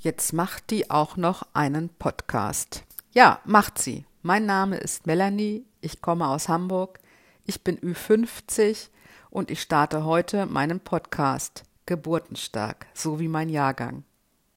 Jetzt macht die auch noch einen Podcast. Ja, macht sie. Mein Name ist Melanie, ich komme aus Hamburg, ich bin Ü50 und ich starte heute meinen Podcast Geburtenstark, so wie mein Jahrgang.